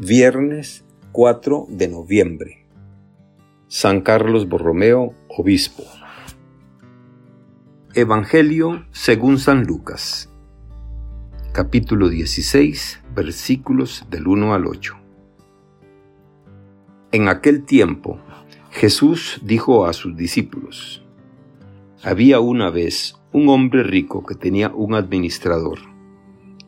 Viernes 4 de noviembre. San Carlos Borromeo, Obispo. Evangelio según San Lucas. Capítulo 16, versículos del 1 al 8. En aquel tiempo, Jesús dijo a sus discípulos, Había una vez un hombre rico que tenía un administrador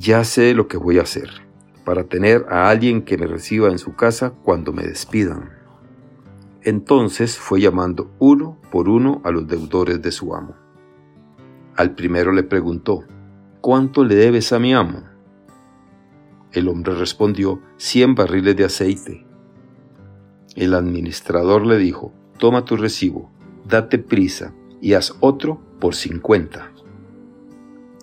ya sé lo que voy a hacer para tener a alguien que me reciba en su casa cuando me despidan. Entonces fue llamando uno por uno a los deudores de su amo. Al primero le preguntó, ¿cuánto le debes a mi amo? El hombre respondió, cien barriles de aceite. El administrador le dijo, toma tu recibo, date prisa y haz otro por cincuenta.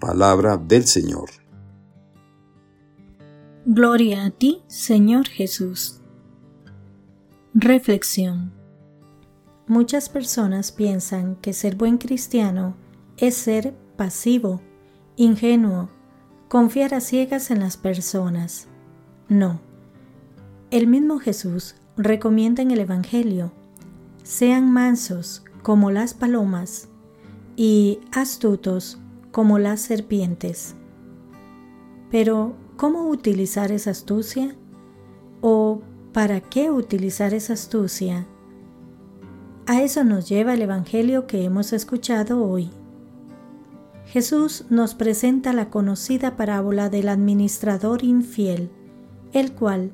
Palabra del Señor. Gloria a ti, Señor Jesús. Reflexión. Muchas personas piensan que ser buen cristiano es ser pasivo, ingenuo, confiar a ciegas en las personas. No. El mismo Jesús recomienda en el Evangelio, sean mansos como las palomas y astutos como las serpientes. Pero, ¿cómo utilizar esa astucia? ¿O para qué utilizar esa astucia? A eso nos lleva el Evangelio que hemos escuchado hoy. Jesús nos presenta la conocida parábola del administrador infiel, el cual,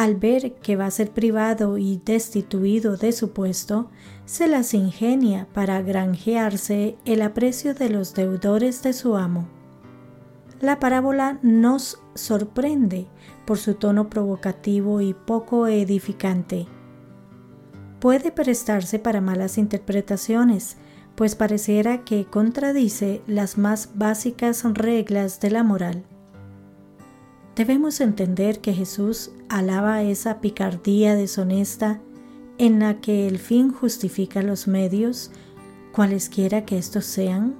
al ver que va a ser privado y destituido de su puesto, se las ingenia para granjearse el aprecio de los deudores de su amo. La parábola nos sorprende por su tono provocativo y poco edificante. Puede prestarse para malas interpretaciones, pues pareciera que contradice las más básicas reglas de la moral. Debemos entender que Jesús alaba esa picardía deshonesta en la que el fin justifica los medios, cualesquiera que estos sean?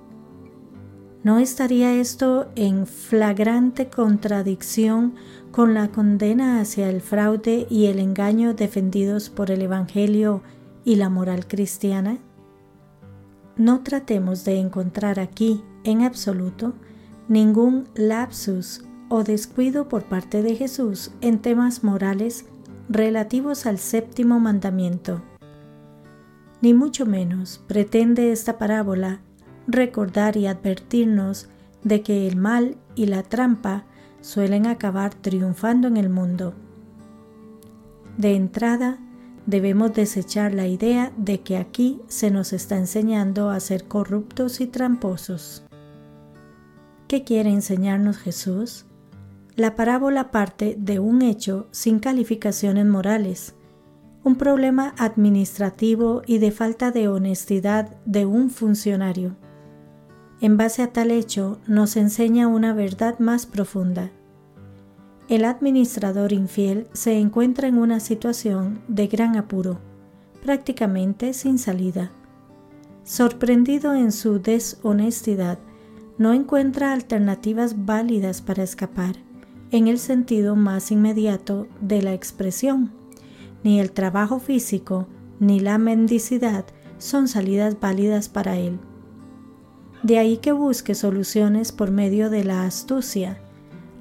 ¿No estaría esto en flagrante contradicción con la condena hacia el fraude y el engaño defendidos por el Evangelio y la moral cristiana? No tratemos de encontrar aquí, en absoluto, ningún lapsus o descuido por parte de Jesús en temas morales relativos al séptimo mandamiento. Ni mucho menos pretende esta parábola recordar y advertirnos de que el mal y la trampa suelen acabar triunfando en el mundo. De entrada, debemos desechar la idea de que aquí se nos está enseñando a ser corruptos y tramposos. ¿Qué quiere enseñarnos Jesús? La parábola parte de un hecho sin calificaciones morales, un problema administrativo y de falta de honestidad de un funcionario. En base a tal hecho nos enseña una verdad más profunda. El administrador infiel se encuentra en una situación de gran apuro, prácticamente sin salida. Sorprendido en su deshonestidad, no encuentra alternativas válidas para escapar en el sentido más inmediato de la expresión. Ni el trabajo físico ni la mendicidad son salidas válidas para él. De ahí que busque soluciones por medio de la astucia,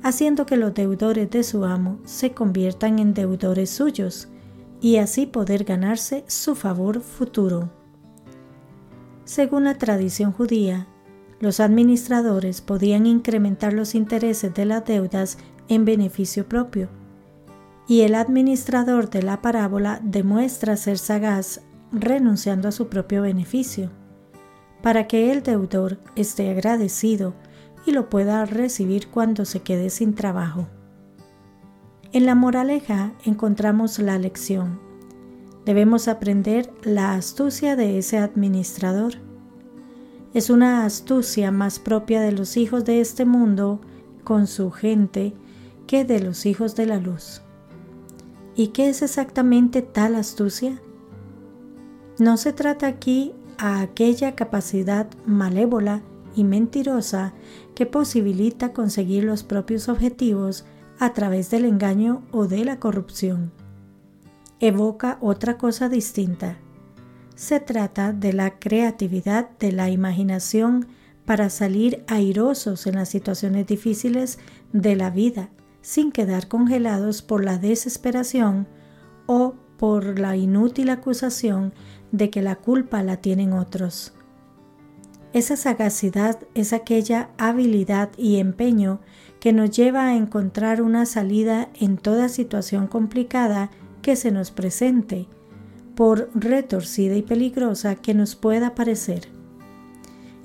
haciendo que los deudores de su amo se conviertan en deudores suyos y así poder ganarse su favor futuro. Según la tradición judía, los administradores podían incrementar los intereses de las deudas en beneficio propio, y el administrador de la parábola demuestra ser sagaz renunciando a su propio beneficio, para que el deudor esté agradecido y lo pueda recibir cuando se quede sin trabajo. En la moraleja encontramos la lección. Debemos aprender la astucia de ese administrador. Es una astucia más propia de los hijos de este mundo con su gente que de los hijos de la luz. ¿Y qué es exactamente tal astucia? No se trata aquí a aquella capacidad malévola y mentirosa que posibilita conseguir los propios objetivos a través del engaño o de la corrupción. Evoca otra cosa distinta. Se trata de la creatividad de la imaginación para salir airosos en las situaciones difíciles de la vida, sin quedar congelados por la desesperación o por la inútil acusación de que la culpa la tienen otros. Esa sagacidad es aquella habilidad y empeño que nos lleva a encontrar una salida en toda situación complicada que se nos presente, por retorcida y peligrosa que nos pueda parecer.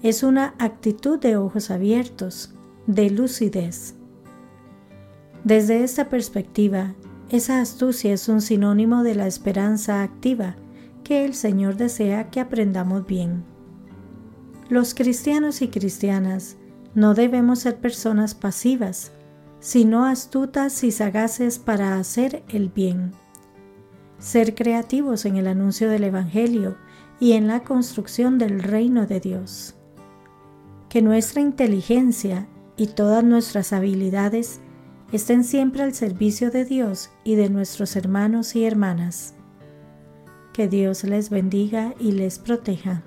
Es una actitud de ojos abiertos, de lucidez. Desde esta perspectiva, esa astucia es un sinónimo de la esperanza activa que el Señor desea que aprendamos bien. Los cristianos y cristianas no debemos ser personas pasivas, sino astutas y sagaces para hacer el bien. Ser creativos en el anuncio del Evangelio y en la construcción del reino de Dios. Que nuestra inteligencia y todas nuestras habilidades estén siempre al servicio de Dios y de nuestros hermanos y hermanas. Que Dios les bendiga y les proteja.